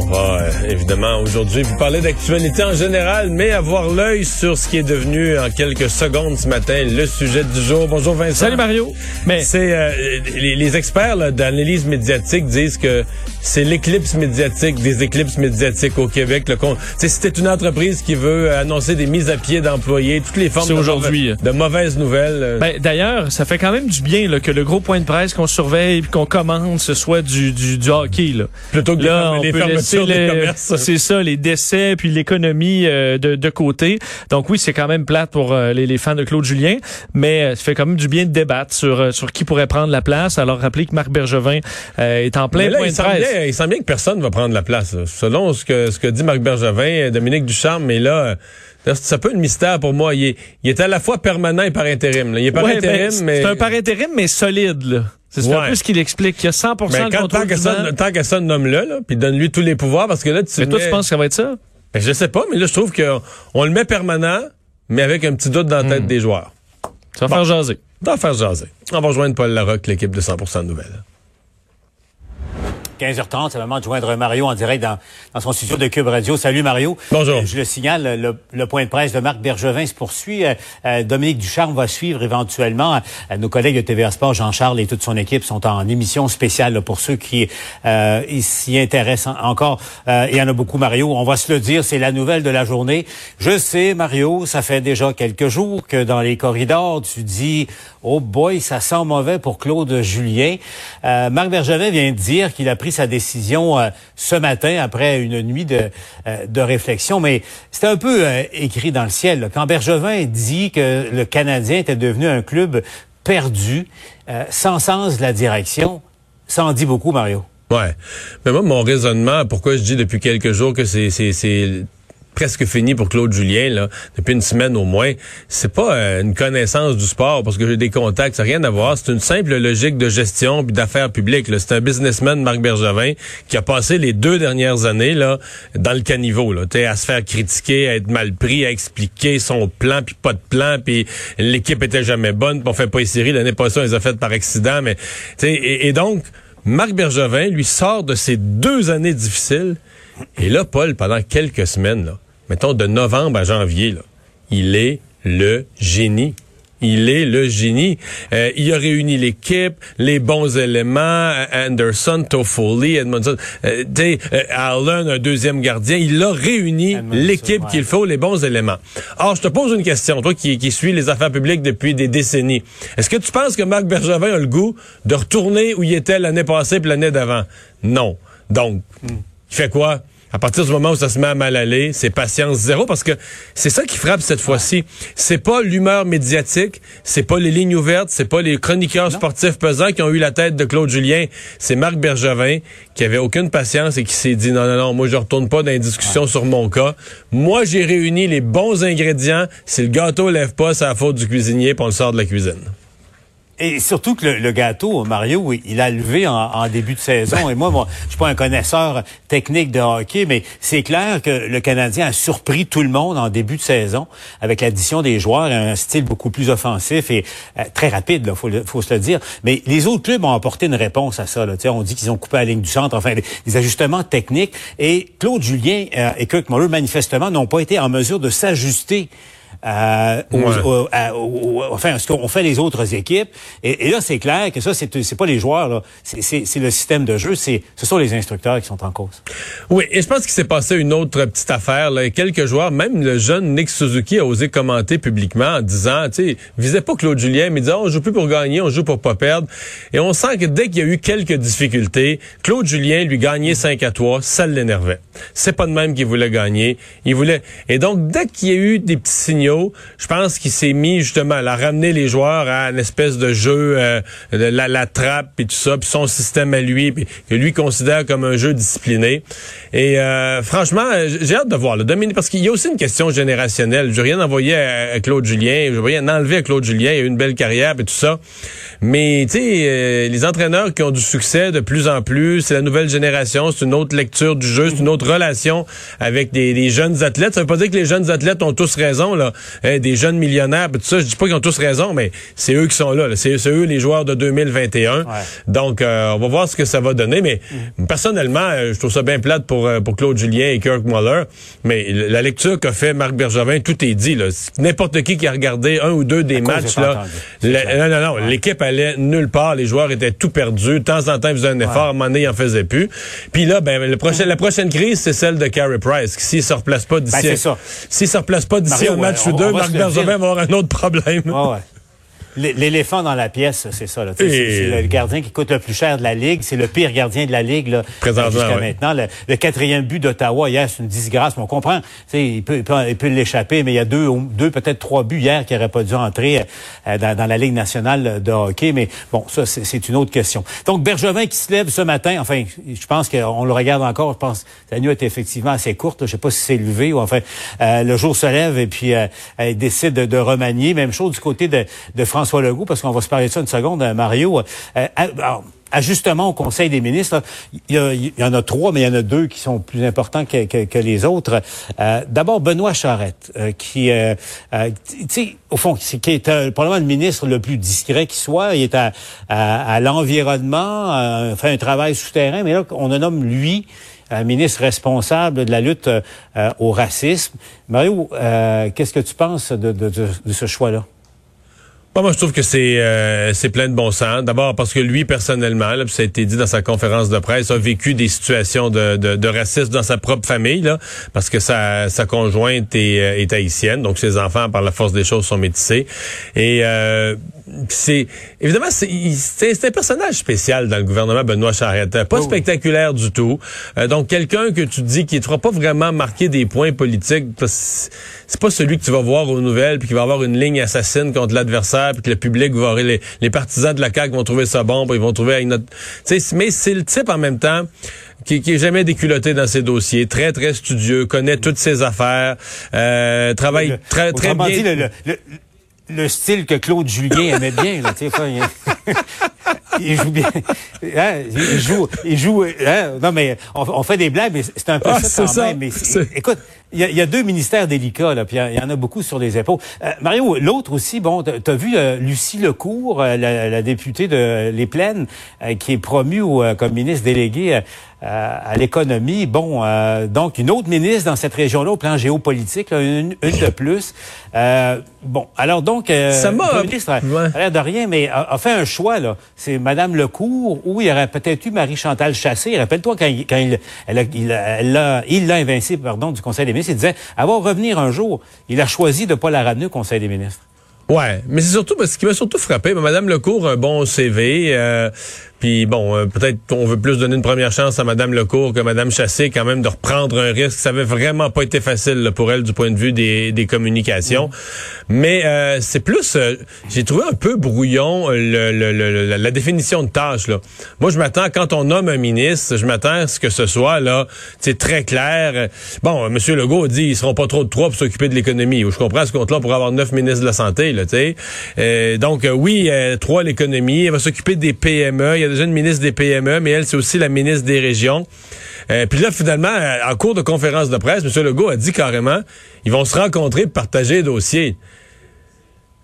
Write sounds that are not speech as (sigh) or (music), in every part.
On va euh, évidemment aujourd'hui vous parler d'actualité en général, mais avoir l'œil sur ce qui est devenu en quelques secondes ce matin le sujet du jour. Bonjour Vincent. Salut Mario. Mais c'est euh, les, les experts d'analyse médiatique disent que c'est l'éclipse médiatique des éclipses médiatiques au Québec. Le con... C'était une entreprise qui veut annoncer des mises à pied d'employés, toutes les formes de, aujourd'hui. mauvais- de mauvaises nouvelles. euh, Ben, D'ailleurs, ça fait quand même du bien là, que le gros point de presse qu'on surveille et qu'on commande, ce soit du, du, du hockey. Là. plutôt que Là, on les peut C'est ça, les décès puis l'économie euh, de, de côté. Donc oui, c'est quand même plate pour euh, les, les fans de Claude Julien, mais euh, ça fait quand même du bien de débattre sur, euh, sur qui pourrait prendre la place. Alors rappelez que Marc Bergevin euh, est en plein là, point il de semble, presse. bien, il semble bien que personne va prendre la place. là. Selon ce que, ce que dit Marc Bergevin, Dominique Ducharme, mais là, c'est un peu un mystère pour moi. Il est, il est à la fois permanent et par intérim. là. Il est par Ouais, intérim, ben, mais... C'est un par intérim, mais solide. là. C'est c'est un Ouais. peu ce qu'il explique. Il y a 100% Ben, de quand, contrôle tant que ça, tant que ça, nomme-le, là, puis donne-lui tous les pouvoirs, parce que là, tu Mais toi, tu penses que ça va être ça? Ben, je sais pas, mais là, je trouve qu'on on le met permanent, mais avec un petit doute dans la Hmm. tête des joueurs. Ça va faire jaser. D'en faire jaser. On va rejoindre Paul Larocque, l'équipe de 100% de nouvelles. 15h30, c'est le moment de joindre Mario en direct dans, dans son studio de Cube Radio. Salut Mario. Bonjour. Euh, je le signale, le, le point de presse de Marc Bergevin se poursuit. Euh, euh, Dominique Ducharme va suivre éventuellement. Euh, nos collègues de TVA Sport, Jean-Charles et toute son équipe sont en émission spéciale là, pour ceux qui euh, s'y intéressent en- encore. Euh, il y en a beaucoup, Mario. On va se le dire, c'est la nouvelle de la journée. Je sais, Mario, ça fait déjà quelques jours que dans les corridors, tu dis « Oh boy, ça sent mauvais pour Claude Julien Euh, Marc Bergevin vient de dire qu'il a pris sa décision euh, ce matin après une nuit de, euh, réflexion, mais c'était un peu euh, écrit dans le ciel. Quand Bergevin dit que le Canadien était devenu un club perdu, sans sens de la direction, ça en dit beaucoup, Mario. Ouais. Mais moi, mon raisonnement, pourquoi je dis depuis quelques jours que c'est presque fini pour Claude Julien, là, depuis une semaine au moins, c'est pas euh, une connaissance du sport parce que j'ai des contacts, ça n'a rien à voir. C'est une simple logique de gestion puis d'affaires publiques. C'est un businessman, Marc Bergevin, qui a passé les deux dernières années là dans le caniveau, là, à se faire critiquer, à être mal pris, à expliquer son plan puis pas de plan, puis l'équipe était jamais bonne, puis on fait pas les séries. L'année passée, on les a faites par accident, mais et, et donc Marc Bergevin, lui, sort de ces deux années difficiles. Et là, Paul, pendant quelques semaines, là, mettons de novembre à janvier, là, il est le génie. Il est le génie. Euh, il a réuni l'équipe, les bons éléments, euh, Anderson, Toffoli, Edmondson, euh, euh, Allen, un deuxième gardien. Il a réuni l'équipe ouais. qu'il faut, les bons éléments. Or, je te pose une question, toi qui, qui suis les affaires publiques depuis des décennies. Est-ce que tu penses que Marc Bergevin a le goût de retourner où il était l'année passée puis l'année d'avant? Non. Donc, il fait quoi? À partir du moment où ça se met à mal aller, c'est patience zéro parce que c'est ça qui frappe cette fois-ci. C'est pas l'humeur médiatique, c'est pas les lignes ouvertes, c'est pas les chroniqueurs sportifs pesants qui ont eu la tête de Claude Julien, c'est Marc Bergevin qui avait aucune patience et qui s'est dit non non non, moi je retourne pas dans les discussions sur mon cas. Moi j'ai réuni les bons ingrédients, si le gâteau lève pas, c'est la faute du cuisinier, puis on le sort de la cuisine. Et surtout que le, le gâteau, Mario, il a levé en, en début de saison. Et moi, moi, je suis pas un connaisseur technique de hockey, mais c'est clair que le Canadien a surpris tout le monde en début de saison avec l'addition des joueurs, un style beaucoup plus offensif et euh, très rapide, il faut, faut se le dire. Mais les autres clubs ont apporté une réponse à ça. Là. On dit qu'ils ont coupé la ligne du centre, enfin, des, des ajustements techniques. Et Claude Julien euh, et Kirk Muller, manifestement, n'ont pas été en mesure de s'ajuster euh, aux- Ouais. aux- à- aux- enfin, ce qu'ont fait les autres équipes. Et, et là, c'est clair que ça, c'est c'est pas les joueurs, là. C'est- c'est c'est le système de jeu. C'est ce sont les instructeurs qui sont en cause. Oui, et je pense qu'il s'est passé une autre petite affaire. Là. Quelques joueurs, même le jeune Nick Suzuki a osé commenter publiquement en disant, tu sais, visait pas Claude Julien, mais il disait, on joue plus pour gagner, on joue pour pas perdre. Et on sent que dès qu'il y a eu quelques difficultés, Claude Julien lui gagnait 5 à 3, ça l'énervait. C'est pas de même qu'il voulait gagner. Il voulait. Et donc, dès qu'il y a eu des petits signaux Je pense qu'il s'est mis justement à ramener les joueurs à une espèce de jeu, euh, de la, la trappe et tout ça, puis son système à lui, que lui considère comme un jeu discipliné. Et euh, franchement, j'ai hâte de voir le Dominique, parce qu'il y a aussi une question générationnelle. Je rien envoyer à, Claude Julien, je rien enlever à Claude Julien, il a eu une belle carrière et tout ça. Mais tu sais, euh, les entraîneurs qui ont du succès de plus en plus, c'est la nouvelle génération, c'est une autre lecture du jeu, c'est une autre relation avec des, jeunes athlètes. Ça veut pas dire que les jeunes athlètes ont tous raison, là. Hein, des jeunes millionnaires, tout ça. Je dis pas qu'ils ont tous raison, mais c'est eux qui sont là. C'est eux les joueurs de 2021. Donc, euh, on va voir ce que ça va donner. Mais mm. personnellement, euh, je trouve ça bien plate pour, pour Claude Julien et Kirk Muller. Mais la lecture qu'a fait Marc Bergevin, tout est dit. N'importe qui qui a regardé un ou deux des matchs, là, non, non, non, l'équipe allait nulle part. Les joueurs étaient tout perdus. De temps en temps, ils faisaient un effort. À un moment donné, ils en faisaient plus. Puis là, ben, le prochain, la prochaine crise, c'est celle de Carey Price. S'il se replace pas d'ici, ben, s'il se replace pas d'ici un match ou deux, Marc Bergevin va avoir un autre problème. ouais. L'éléphant dans la pièce, c'est ça. C'est le gardien qui coûte le plus cher de la Ligue. C'est le pire gardien de la Ligue là, jusqu'à maintenant. Le, quatrième but d'Ottawa hier, c'est une disgrâce. Mais on comprend. Il peut, il peut, l'échapper, mais il y a deux, deux peut-être trois buts hier qui n'auraient pas dû entrer euh, dans, la Ligue nationale de hockey. Mais bon, ça, c'est une autre question. Donc, Bergevin qui se lève ce matin, enfin, je pense qu'on le regarde encore. Je pense que la nuit est effectivement assez courte. Je sais pas si c'est levé ou enfin, euh, le jour se lève et puis euh, il décide de, remanier. Même chose du côté de, de François François Legault, parce qu'on va se parler de ça une seconde, euh, Mario. Euh, ajustement au Conseil des ministres, il y, en a trois, mais il y en a deux qui sont plus importants que, les autres. Euh, d'abord, Benoît Charette, qui, sais, au fond, qui est probablement le ministre le plus discret qui soit. Il est à, l'environnement, fait un travail souterrain, mais là, on le nomme lui ministre responsable de la lutte au racisme. Mario, qu'est-ce que tu penses de ce choix-là? Moi, je trouve que c'est euh, c'est plein de bon sens. D'abord parce que lui, personnellement, là, ça a été dit dans sa conférence de presse, a vécu des situations de, de, de racisme dans sa propre famille, là, parce que sa, sa conjointe est, euh, est haïtienne, donc ses enfants, par la force des choses, sont métissés. Et euh, c'est évidemment c'est un personnage spécial dans le gouvernement Benoît Charette, pas oh spectaculaire du tout. Euh, donc quelqu'un que tu dis qui ne fera pas vraiment marquer des points politiques, c'est pas celui que tu vas voir aux nouvelles puis qui va avoir une ligne assassine contre l'adversaire puis que le public va les, les partisans de la CAQ vont trouver ça bon, puis ils vont trouver avec notre mais c'est le type en même temps qui, qui est jamais déculotté dans ses dossiers, très très studieux, connaît toutes ses affaires, euh, travaille très très bien. le style que Claude Julien aimait bien. Là, (laughs) il, joue bien. Hein, il joue. Il joue hein, non, mais on, fait des blagues, mais c'est un peu ah, ça quand même. Mais écoute, il y, a, deux ministères délicats, là, puis il y en a beaucoup sur les épaules. Euh, Mario, l'autre aussi, bon, tu as vu euh, Lucie Lecourt, euh, la, députée de Les Plaines, qui est promue comme ministre déléguée à l'économie. Bon, donc une autre ministre dans cette région-là au plan géopolitique, une, de plus. bon, alors donc, ça le ministre a, l'air de rien, mais a, fait un choix, là. C'est Madame Lecourt, ou il y aurait peut-être eu Marie-Chantal Chassé. Rappelle-toi quand, il, quand il, elle, a, il l'a invincé, pardon, du Conseil des il disait, elle va revenir un jour. Il a choisi de ne pas la ramener au Conseil des ministres. Ouais, mais c'est surtout parce qu'il m'a surtout frappé. Madame Lecourt, un bon CV. Euh, puis bon, euh, peut-être qu'on veut plus donner une première chance à Madame Lecourt que Madame Chassé, quand même, de reprendre un risque. Ça avait vraiment pas été facile pour elle du point de vue des, des communications. Mais euh, c'est plus, euh, j'ai trouvé un peu brouillon le, le, la définition de tâche. Là. Moi, je m'attends, quand on nomme un ministre, je m'attends à ce que ce soit là, c'est très clair. Bon, Monsieur Legault dit, ils seront pas trop de trois pour s'occuper de l'économie. Je comprends ce compte-là pour avoir neuf ministres de la santé, là, tu sais. donc oui, trois l'économie, elle va s'occuper des PME déjà une ministre des PME, mais elle, c'est aussi la ministre des régions. Euh, puis là, finalement, euh, en cours de conférence de presse, M. Legault a dit carrément, ils vont se rencontrer pour partager les dossiers.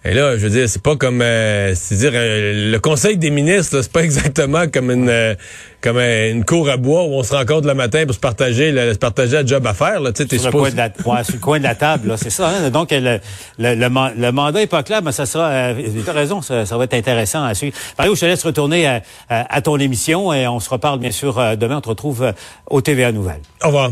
Et là, je veux dire, c'est pas comme, euh, c'est-à-dire, euh, le Conseil des ministres, c'est pas (laughs) exactement comme une euh, comme une cour à bois où on se rencontre le matin pour se partager, se partager le job à faire. Là, tu sais, sur, le coin de la, ouais, sur le coin de la table, c'est ça. Hein? Donc, le, le, le, mandat est pas clair, mais ça sera, euh, tu as raison, ça, ça, va être intéressant à suivre. Mario, je te laisse retourner à, à ton émission et on se reparle, bien sûr, demain. On te retrouve au TVA Nouvelles. Au revoir.